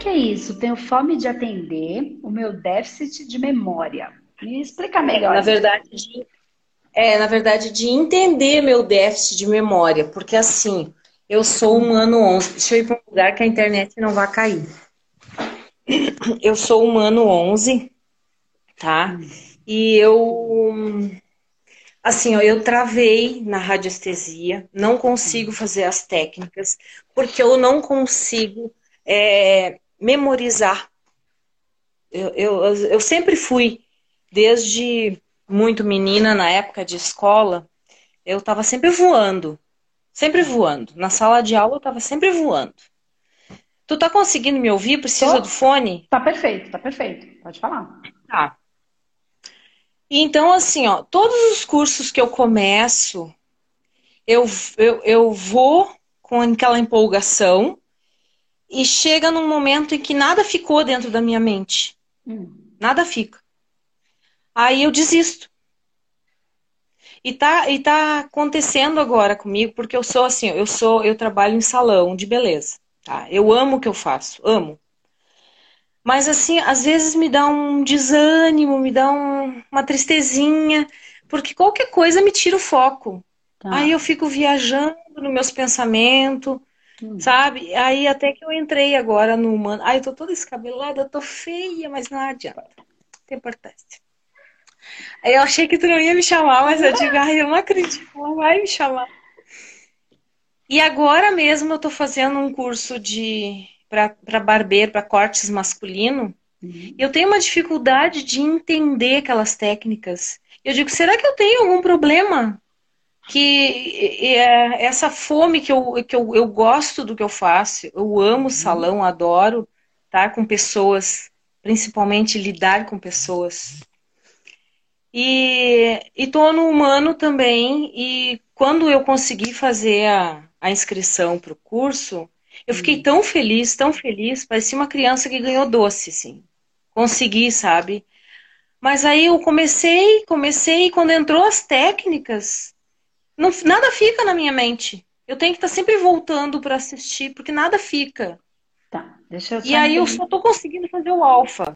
que é isso? Tenho fome de atender o meu déficit de memória. Me explica melhor. Na verdade, de, é, na verdade, de entender meu déficit de memória, porque assim, eu sou humano 11. Deixa eu ir para um lugar que a internet não vai cair. Eu sou humano 11, tá? E eu assim, ó, eu travei na radiestesia, não consigo fazer as técnicas, porque eu não consigo é, memorizar. Eu, eu, eu sempre fui, desde muito menina, na época de escola, eu estava sempre voando. Sempre voando. Na sala de aula eu estava sempre voando. Tu tá conseguindo me ouvir? Precisa Tô. do fone? Tá perfeito, tá perfeito. Pode falar. Tá. Então, assim, ó, todos os cursos que eu começo, eu, eu, eu vou com aquela empolgação e chega num momento em que nada ficou dentro da minha mente. Hum. Nada fica. Aí eu desisto. E tá, e tá acontecendo agora comigo, porque eu sou assim, eu sou, eu trabalho em salão de beleza, tá? Eu amo o que eu faço, amo. Mas assim, às vezes me dá um desânimo, me dá um, uma tristezinha, porque qualquer coisa me tira o foco. Tá. Aí eu fico viajando nos meus pensamentos, hum. sabe? Aí até que eu entrei agora no humano. Ai, eu tô toda escabelada, tô feia, mas não adianta. Não tem importância. Aí eu achei que tu não ia me chamar, mas eu digo, ai, eu não acredito, ela vai me chamar. E agora mesmo eu tô fazendo um curso de para barbeiro, para cortes masculino, uhum. eu tenho uma dificuldade de entender aquelas técnicas. Eu digo, será que eu tenho algum problema? Que é, essa fome que, eu, que eu, eu gosto do que eu faço, eu amo uhum. salão, adoro estar com pessoas, principalmente lidar com pessoas. E estou no humano também, e quando eu consegui fazer a, a inscrição para o curso, eu fiquei hum. tão feliz, tão feliz, parecia uma criança que ganhou doce, assim. Consegui, sabe? Mas aí eu comecei, comecei, e quando entrou as técnicas, não, nada fica na minha mente. Eu tenho que estar tá sempre voltando para assistir, porque nada fica. Tá, deixa eu E aí entender. eu só tô conseguindo fazer o alfa.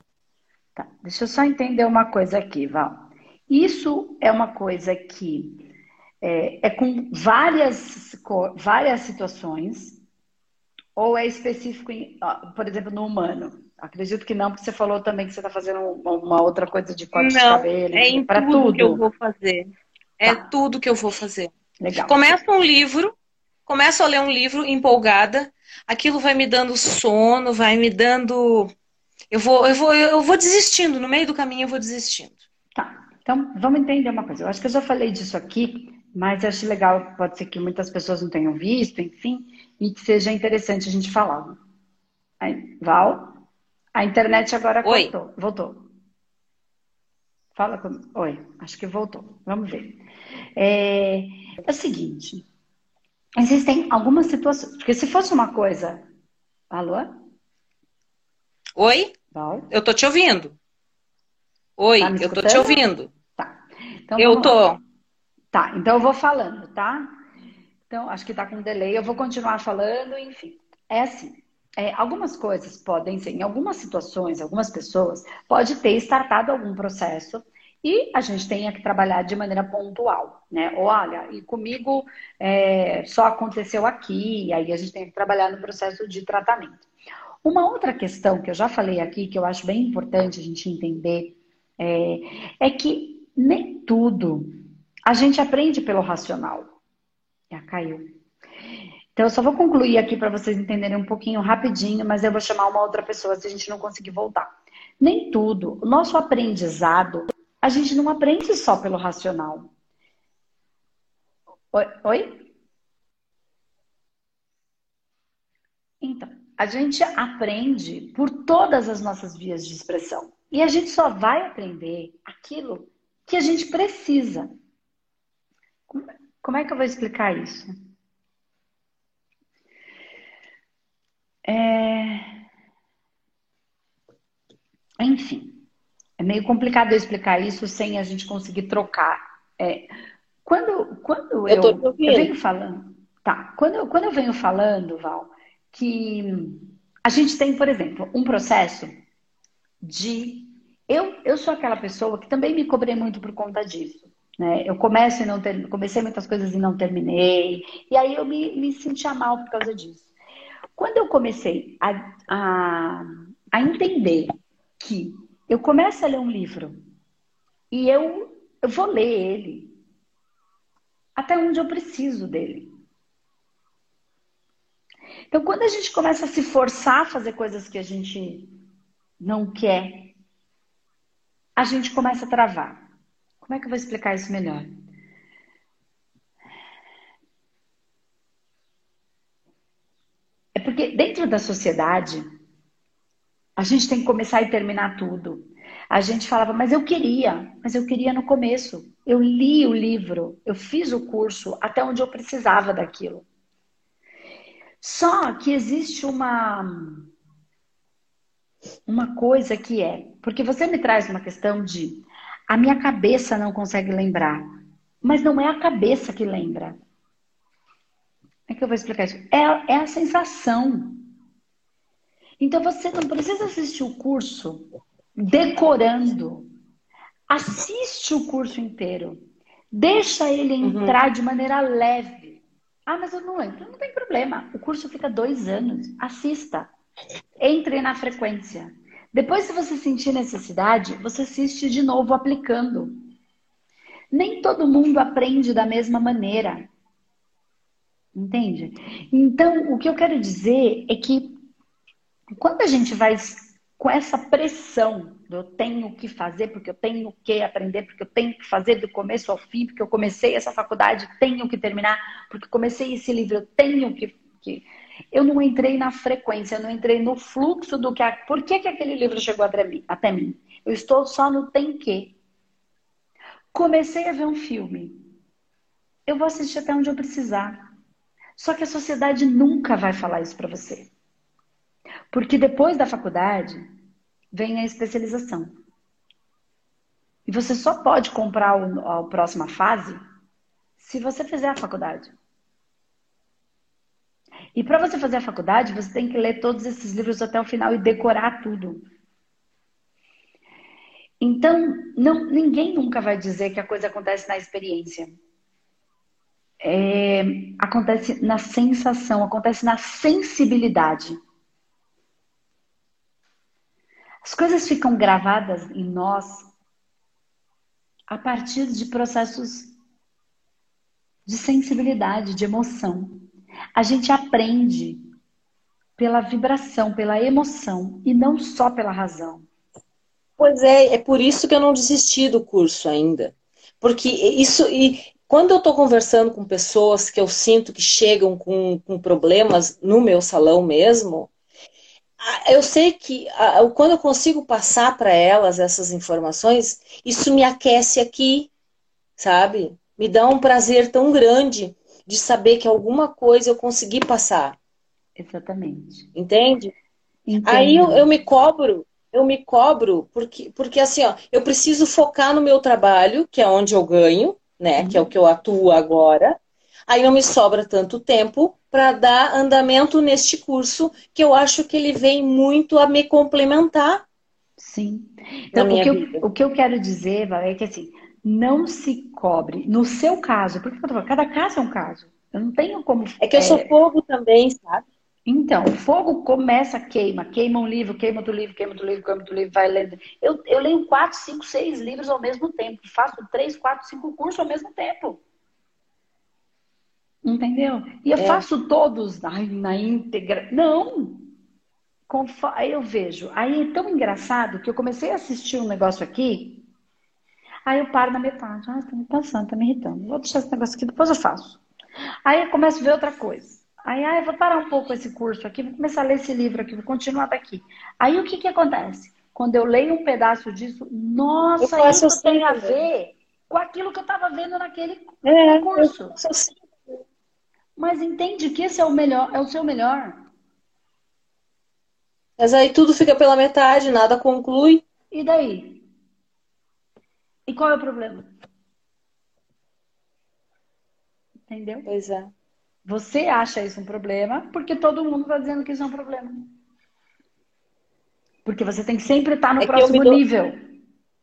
Tá, deixa eu só entender uma coisa aqui, Val. Isso é uma coisa que é, é com várias, várias situações ou é específico, em, por exemplo, no humano? Acredito que não, porque você falou também que você está fazendo uma outra coisa de corte não, de cabelo. É em tudo, tudo que eu vou fazer. É tá. tudo que eu vou fazer. Legal. Começa um livro, começo a ler um livro empolgada, aquilo vai me dando sono, vai me dando. Eu vou, eu vou, eu vou desistindo, no meio do caminho eu vou desistindo. Tá. Então, vamos entender uma coisa. Eu acho que eu já falei disso aqui, mas acho legal, pode ser que muitas pessoas não tenham visto, enfim e que seja interessante a gente falar. Aí, Val, a internet agora Oi. Cortou, voltou. Fala comigo. Oi, acho que voltou. Vamos ver. É, é o seguinte: existem algumas situações. Porque se fosse uma coisa. Alô? Oi? Val? Eu tô te ouvindo. Oi, tá eu tô te ouvindo. Tá. Então, eu tô. Lá. Tá, então eu vou falando, tá? Então, acho que está com delay. Eu vou continuar falando, enfim. É assim. É, algumas coisas podem ser, em algumas situações, algumas pessoas, pode ter startado algum processo e a gente tenha que trabalhar de maneira pontual, né? Olha, e comigo é, só aconteceu aqui, e aí a gente tem que trabalhar no processo de tratamento. Uma outra questão que eu já falei aqui, que eu acho bem importante a gente entender, é, é que nem tudo a gente aprende pelo racional. Já caiu. Então, eu só vou concluir aqui para vocês entenderem um pouquinho rapidinho, mas eu vou chamar uma outra pessoa se a gente não conseguir voltar. Nem tudo. O nosso aprendizado, a gente não aprende só pelo racional. Oi? Oi? Então, a gente aprende por todas as nossas vias de expressão. E a gente só vai aprender aquilo que a gente precisa. Como é que eu vou explicar isso? É... Enfim, é meio complicado eu explicar isso sem a gente conseguir trocar. É... Quando, quando eu, eu, eu venho falando, tá? Quando eu, quando eu venho falando, Val, que a gente tem, por exemplo, um processo de. Eu, eu sou aquela pessoa que também me cobrei muito por conta disso. Né? Eu começo e não ter... comecei muitas coisas e não terminei. E aí eu me, me sentia mal por causa disso. Quando eu comecei a, a, a entender que eu começo a ler um livro e eu, eu vou ler ele até onde eu preciso dele. Então, quando a gente começa a se forçar a fazer coisas que a gente não quer, a gente começa a travar. Como é que eu vou explicar isso melhor? É porque dentro da sociedade, a gente tem que começar e terminar tudo. A gente falava, mas eu queria, mas eu queria no começo. Eu li o livro, eu fiz o curso até onde eu precisava daquilo. Só que existe uma uma coisa que é, porque você me traz uma questão de a minha cabeça não consegue lembrar, mas não é a cabeça que lembra. Como é que eu vou explicar isso? É, é a sensação. Então você não precisa assistir o curso decorando. Assiste o curso inteiro. Deixa ele uhum. entrar uhum. de maneira leve. Ah, mas eu não entro. Não tem problema. O curso fica dois anos. Assista. Entre na frequência. Depois, se você sentir necessidade, você assiste de novo aplicando. Nem todo mundo aprende da mesma maneira. Entende? Então, o que eu quero dizer é que quando a gente vai com essa pressão do eu tenho que fazer, porque eu tenho que aprender, porque eu tenho que fazer do começo ao fim, porque eu comecei essa faculdade, tenho que terminar, porque comecei esse livro, eu tenho que. que... Eu não entrei na frequência, eu não entrei no fluxo do que. A... Por que, que aquele livro chegou até mim, até mim? Eu estou só no tem que. Comecei a ver um filme. Eu vou assistir até onde eu precisar. Só que a sociedade nunca vai falar isso para você. Porque depois da faculdade vem a especialização. E você só pode comprar a próxima fase se você fizer a faculdade. E para você fazer a faculdade, você tem que ler todos esses livros até o final e decorar tudo. Então, não, ninguém nunca vai dizer que a coisa acontece na experiência. É, acontece na sensação, acontece na sensibilidade. As coisas ficam gravadas em nós a partir de processos de sensibilidade, de emoção. A gente aprende pela vibração, pela emoção e não só pela razão. Pois é, é por isso que eu não desisti do curso ainda. Porque isso, e quando eu estou conversando com pessoas que eu sinto que chegam com, com problemas no meu salão mesmo, eu sei que quando eu consigo passar para elas essas informações, isso me aquece aqui, sabe? Me dá um prazer tão grande de saber que alguma coisa eu consegui passar. Exatamente. Entende? Entendo. Aí eu, eu me cobro, eu me cobro, porque, porque assim, ó, eu preciso focar no meu trabalho, que é onde eu ganho, né? Uhum. Que é o que eu atuo agora. Aí não me sobra tanto tempo para dar andamento neste curso, que eu acho que ele vem muito a me complementar. Sim. Então, o que, eu, o que eu quero dizer, Val, é que assim, não se cobre. No seu caso, porque eu tô falando, cada caso é um caso. Eu não tenho como. É que eu sou é... fogo também, sabe? Então, o fogo começa, queima, queima um livro, queima outro livro, queima outro livro, queima outro livro, vai lendo. Eu, eu leio quatro, cinco, seis livros ao mesmo tempo, faço três, quatro, cinco cursos ao mesmo tempo. Entendeu? E eu é. faço todos na, na íntegra. Não! Aí eu vejo. Aí é tão engraçado que eu comecei a assistir um negócio aqui. Aí eu paro na metade. Ah, tá me passando, tá me irritando. Vou deixar esse negócio aqui, depois eu faço. Aí eu começo a ver outra coisa. Aí, ah, eu vou parar um pouco esse curso aqui, vou começar a ler esse livro aqui, vou continuar daqui. Aí o que que acontece? Quando eu leio um pedaço disso, nossa, isso assim tem a ver com aquilo que eu estava vendo naquele é, curso. Assim. Mas entende que esse é o melhor, é o seu melhor. Mas aí tudo fica pela metade, nada conclui. E daí? E qual é o problema? Entendeu? Pois é. Você acha isso um problema porque todo mundo está dizendo que isso é um problema. Porque você tem que sempre estar no é próximo dou... nível.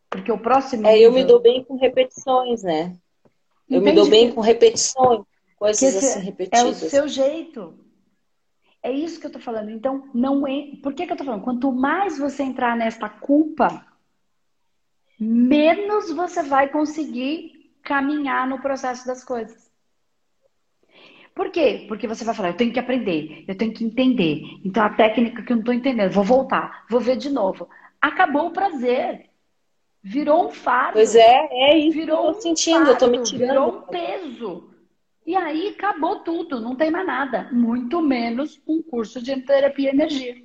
Porque o próximo É, nível... eu me dou bem com repetições, né? Eu me dou bem com repetições, coisas assim repetidas. É o seu jeito. É isso que eu tô falando. Então, não é. Por que, que eu tô falando? Quanto mais você entrar nesta culpa, menos você vai conseguir caminhar no processo das coisas. Por quê? Porque você vai falar, eu tenho que aprender, eu tenho que entender. Então, a técnica que eu não estou entendendo, vou voltar, vou ver de novo. Acabou o prazer. Virou um fardo. Pois é, é isso virou eu tô sentindo, um fardo, eu tô me tirando. Virou um peso. E aí acabou tudo, não tem mais nada. Muito menos um curso de terapia e energia.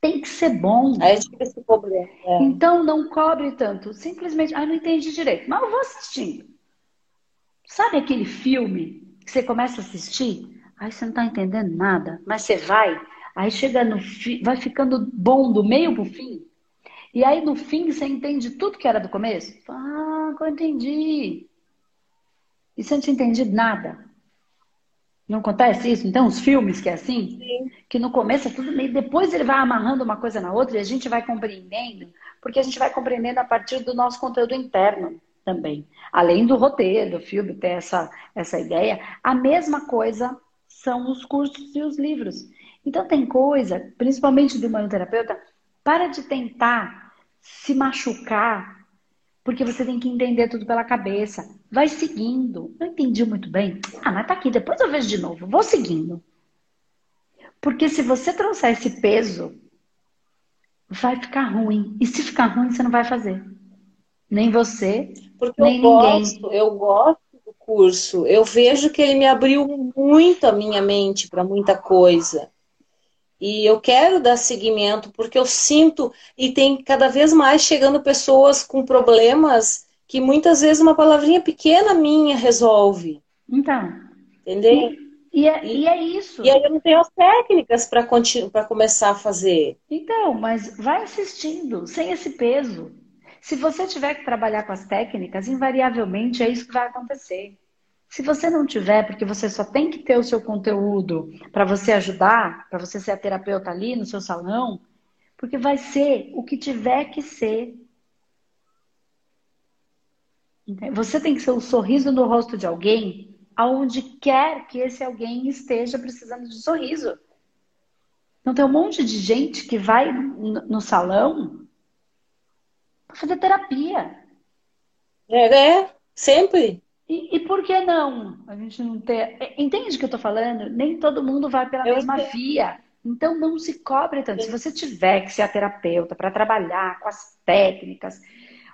Tem que ser bom. Aí fica esse problema. É. Então não cobre tanto. Simplesmente, ah, não entendi direito. Mas eu vou assistindo. Sabe aquele filme você começa a assistir? Aí você não tá entendendo nada, mas você vai. Aí chega no fi... vai ficando bom do meio pro fim. E aí no fim você entende tudo que era do começo. Ah, eu entendi. E você não tinha entendido nada. Não acontece isso? Então, os filmes que é assim, Sim. que no começo é tudo meio. Depois ele vai amarrando uma coisa na outra e a gente vai compreendendo, porque a gente vai compreendendo a partir do nosso conteúdo interno também. Além do roteiro, do filme, ter essa, essa ideia, a mesma coisa são os cursos e os livros. Então, tem coisa, principalmente do humanoterapeuta, para de tentar se machucar porque você tem que entender tudo pela cabeça. Vai seguindo. Não entendi muito bem. Ah, mas tá aqui, depois eu vejo de novo. Vou seguindo. Porque se você trouxer esse peso, vai ficar ruim. E se ficar ruim, você não vai fazer. Nem você, Porque nem eu ninguém. Gosto, eu gosto do curso. Eu vejo que ele me abriu muito a minha mente para muita coisa. E eu quero dar seguimento porque eu sinto e tem cada vez mais chegando pessoas com problemas que muitas vezes uma palavrinha pequena minha resolve. Então. Entendeu? E, e, é, e é, isso. E aí eu não tenho as técnicas para começar a fazer. Então, mas vai assistindo, sem esse peso. Se você tiver que trabalhar com as técnicas, invariavelmente é isso que vai acontecer. Se você não tiver, porque você só tem que ter o seu conteúdo para você ajudar, para você ser a terapeuta ali no seu salão, porque vai ser o que tiver que ser. Você tem que ser o sorriso no rosto de alguém, aonde quer que esse alguém esteja precisando de sorriso. Então tem um monte de gente que vai no salão fazer terapia. É, é, sempre. E, e, por que não? A gente não ter. Entende o que eu estou falando? Nem todo mundo vai pela eu mesma via. Então não se cobre tanto. Se você tiver que ser a terapeuta para trabalhar com as técnicas,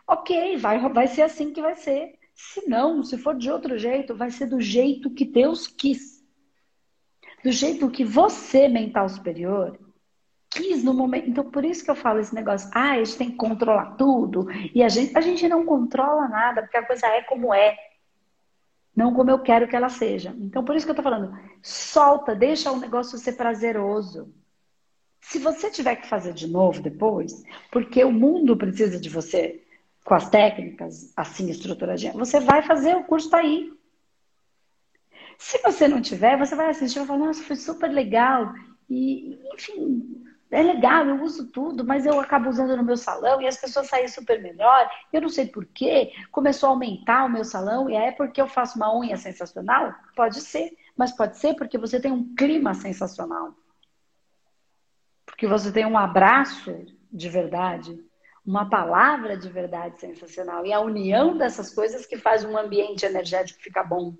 ok, vai, vai ser assim que vai ser. Se não, se for de outro jeito, vai ser do jeito que Deus quis. Do jeito que você, mental superior, quis no momento. Então, por isso que eu falo esse negócio. Ah, a gente tem que controlar tudo. E a gente, a gente não controla nada, porque a coisa é como é não como eu quero que ela seja. Então, por isso que eu tô falando, solta, deixa o negócio ser prazeroso. Se você tiver que fazer de novo depois, porque o mundo precisa de você com as técnicas assim estruturadinhas, você vai fazer, o curso tá aí. Se você não tiver, você vai assistir e vai falar, nossa, foi super legal. E, enfim, é legal, eu uso tudo, mas eu acabo usando no meu salão e as pessoas saem super melhor. Eu não sei porquê, começou a aumentar o meu salão e é porque eu faço uma unha sensacional? Pode ser, mas pode ser porque você tem um clima sensacional. Porque você tem um abraço de verdade, uma palavra de verdade sensacional. E a união dessas coisas que faz um ambiente energético ficar bom.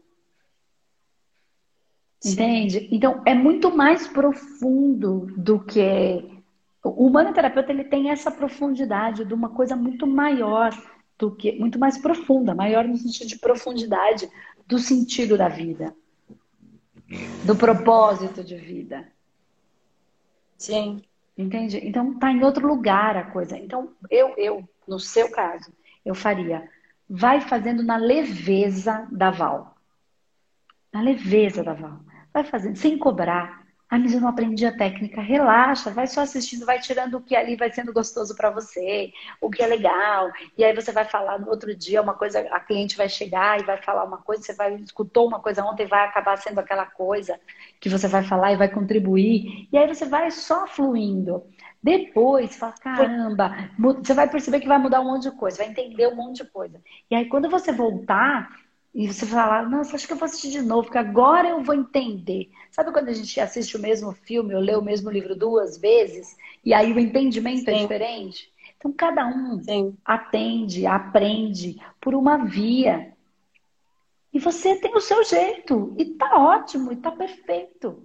Entende? Então, é muito mais profundo do que. O humanoterapeuta ele tem essa profundidade de uma coisa muito maior do que. Muito mais profunda, maior no sentido de profundidade do sentido da vida, do propósito de vida. Sim. Entende? Então, tá em outro lugar a coisa. Então, eu, eu, no seu caso, eu faria. Vai fazendo na leveza da Val. Na leveza da Val. Vai fazendo, sem cobrar. Ah, mas eu não aprendi a técnica. Relaxa, vai só assistindo, vai tirando o que ali vai sendo gostoso para você, o que é legal. E aí você vai falar no outro dia uma coisa, a cliente vai chegar e vai falar uma coisa, você vai escutou uma coisa ontem, vai acabar sendo aquela coisa que você vai falar e vai contribuir. E aí você vai só fluindo. Depois, fala, caramba, você vai perceber que vai mudar um monte de coisa, vai entender um monte de coisa. E aí quando você voltar, e você falar, nossa, acho que eu vou assistir de novo, porque agora eu vou entender. Sabe quando a gente assiste o mesmo filme ou lê o mesmo livro duas vezes e aí o entendimento é Sim. é diferente? Então cada um Sim. atende, aprende por uma via. E você tem o seu jeito. E tá ótimo, e tá perfeito.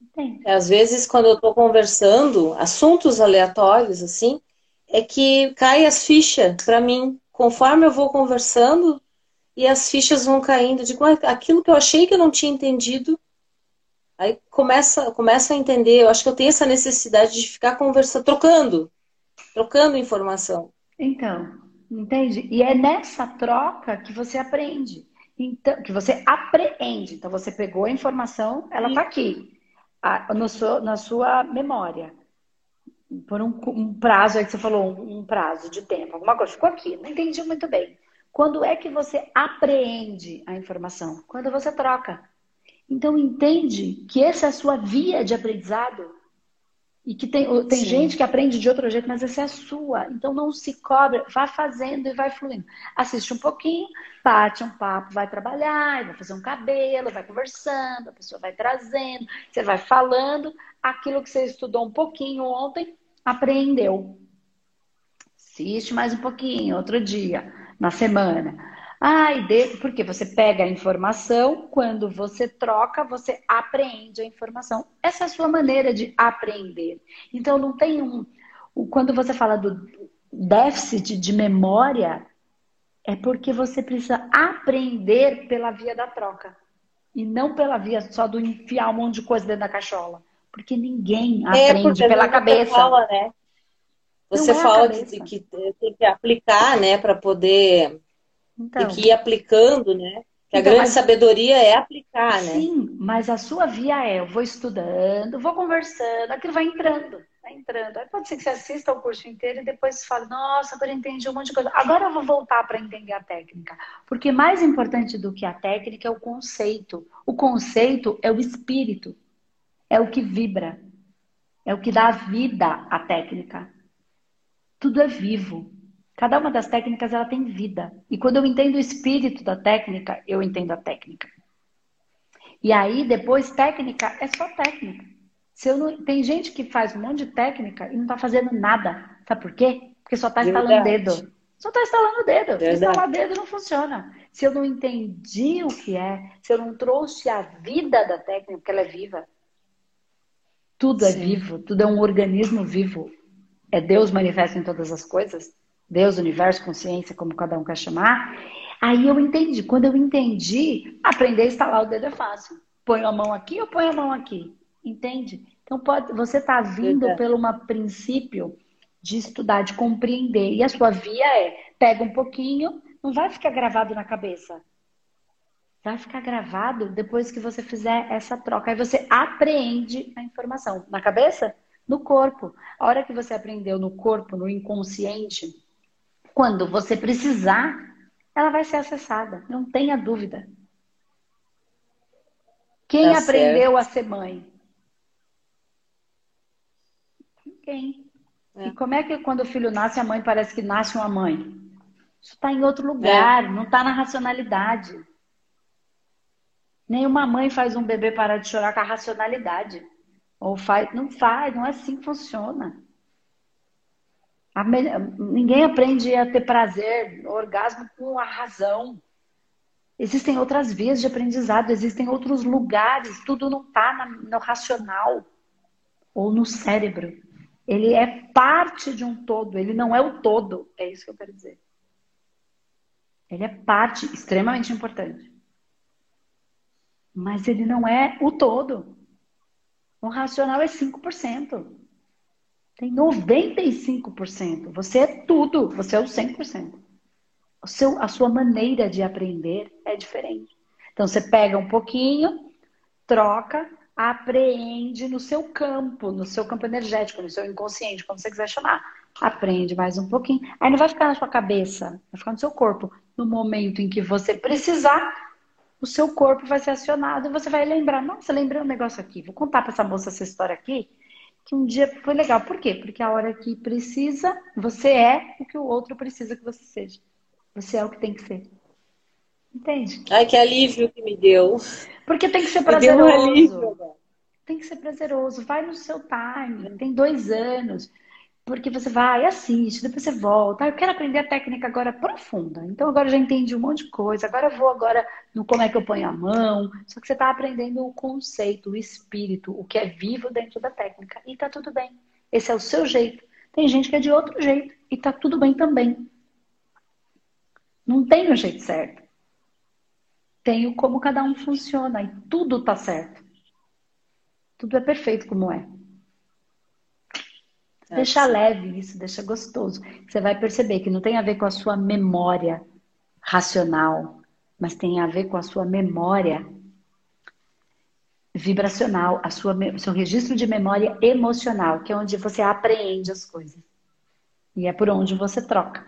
Entende? Às vezes, quando eu tô conversando, assuntos aleatórios, assim, é que cai as fichas para mim. Conforme eu vou conversando, e as fichas vão caindo. Digo, aquilo que eu achei que eu não tinha entendido, aí começa, começa a entender. Eu acho que eu tenho essa necessidade de ficar conversando, trocando, trocando informação. Então, entende? E é nessa troca que você aprende. Então, que você apreende. Então, você pegou a informação, ela está aqui, no seu, na sua memória. Por um, um, prazo, aí que você falou, um, um prazo de tempo, alguma coisa. Ficou aqui, não entendi muito bem. Quando é que você apreende a informação? Quando você troca. Então entende que essa é a sua via de aprendizado. E que tem, tem gente que aprende de outro jeito, mas essa é a sua. Então não se cobra, vá fazendo e vai fluindo. Assiste um pouquinho, bate um papo, vai trabalhar, vai fazer um cabelo, vai conversando, a pessoa vai trazendo, você vai falando aquilo que você estudou um pouquinho ontem, aprendeu. Assiste mais um pouquinho, outro dia na semana. Ah, e de... porque você pega a informação, quando você troca, você aprende a informação. Essa é a sua maneira de aprender. Então, não tem um. Quando você fala do déficit de memória, é porque você precisa aprender pela via da troca. E não pela via só do enfiar um monte de coisa dentro da cachola. Porque ninguém é, aprende é pela cabeça. Fala, né? Você é fala que, que, tem que aplicar, né, para poder então, tem que ir aplicando, né? Que a então, grande mas... sabedoria é aplicar, né? Sim, mas a sua via é, eu vou estudando, vou conversando, aquilo vai entrando, vai entrando. Aí pode ser que você assista o curso inteiro e depois fale, nossa, agora entendi um monte de coisa. Agora eu vou voltar para entender a técnica. Porque mais importante do que a técnica é o conceito. O conceito é o espírito, é o que vibra, é o que dá vida à técnica. Tudo é vivo. Cada uma das técnicas ela tem vida. E quando eu entendo o espírito da técnica, eu entendo a técnica. E aí depois técnica é só técnica. Se eu não... Tem gente que faz um monte de técnica e não está fazendo nada. Sabe por quê? Porque só está instalando o dedo. Só está instalando o dedo. Se instalar dedo não funciona. Se eu não entendi o que é, se eu não trouxe a vida da técnica, porque ela é viva. Tudo é Sim. vivo, tudo é um organismo vivo é Deus manifesta em todas as coisas, Deus, universo, consciência, como cada um quer chamar. Aí eu entendi. Quando eu entendi, aprender a instalar o dedo é fácil. Põe a mão aqui ou põe a mão aqui. Entende? Então pode, você está vindo pelo um princípio de estudar, de compreender. E a sua via é pega um pouquinho, não vai ficar gravado na cabeça. Vai ficar gravado depois que você fizer essa troca. Aí você apreende a informação. Na cabeça? No corpo. A hora que você aprendeu no corpo, no inconsciente, quando você precisar, ela vai ser acessada, não tenha dúvida. Quem tá aprendeu certo. a ser mãe? Quem? É. E como é que quando o filho nasce, a mãe parece que nasce uma mãe? Isso está em outro lugar, é. não está na racionalidade. Nenhuma mãe faz um bebê parar de chorar com a racionalidade. Ou faz, não faz, não é assim que funciona. Me... Ninguém aprende a ter prazer, orgasmo com a razão. Existem outras vias de aprendizado, existem outros lugares, tudo não está no racional ou no cérebro. Ele é parte de um todo, ele não é o todo, é isso que eu quero dizer. Ele é parte extremamente importante. Mas ele não é o todo. O racional é 5%. Tem 95%. Você é tudo, você é o 100%. O seu, a sua maneira de aprender é diferente. Então você pega um pouquinho, troca, apreende no seu campo, no seu campo energético, no seu inconsciente, como você quiser chamar. Aprende mais um pouquinho. Aí não vai ficar na sua cabeça, vai ficar no seu corpo. No momento em que você precisar, o seu corpo vai ser acionado e você vai lembrar. Nossa, lembrei um negócio aqui. Vou contar para essa moça essa história aqui, que um dia foi legal. Por quê? Porque a hora que precisa, você é o que o outro precisa que você seja. Você é o que tem que ser. Entende? Ai, que alívio que me deu. Porque tem que ser prazeroso. Tem que ser prazeroso. Vai no seu time. Tem dois anos. Porque você vai, assiste, depois você volta. Ah, eu quero aprender a técnica agora profunda. Então agora já entendi um monte de coisa. Agora vou agora no como é que eu ponho a mão. Só que você está aprendendo o conceito, o espírito, o que é vivo dentro da técnica. E tá tudo bem. Esse é o seu jeito. Tem gente que é de outro jeito. E tá tudo bem também. Não tem o jeito certo. Tem o como cada um funciona. E tudo tá certo. Tudo é perfeito como é. É deixa assim. leve isso, deixa gostoso. Você vai perceber que não tem a ver com a sua memória racional, mas tem a ver com a sua memória vibracional, a sua, o seu registro de memória emocional, que é onde você apreende as coisas. E é por onde você troca.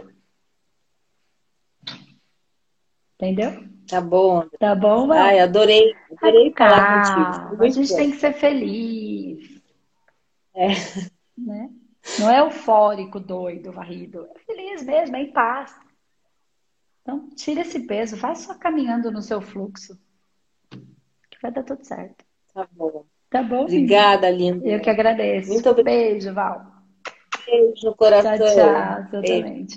Entendeu? Tá bom. Tá bom, Ai, adorei. Adorei Ai, falar contigo. A gente bom. tem que ser feliz. É. Né? Não é eufórico, doido, varrido. É feliz mesmo, é em paz. Então, tira esse peso, vai só caminhando no seu fluxo. Que vai dar tudo certo. Tá bom. Tá bom? Obrigada, linda. Eu que agradeço. Muito obrigada. Beijo, Val. Beijo no coração. Tchau, tchau. Totalmente.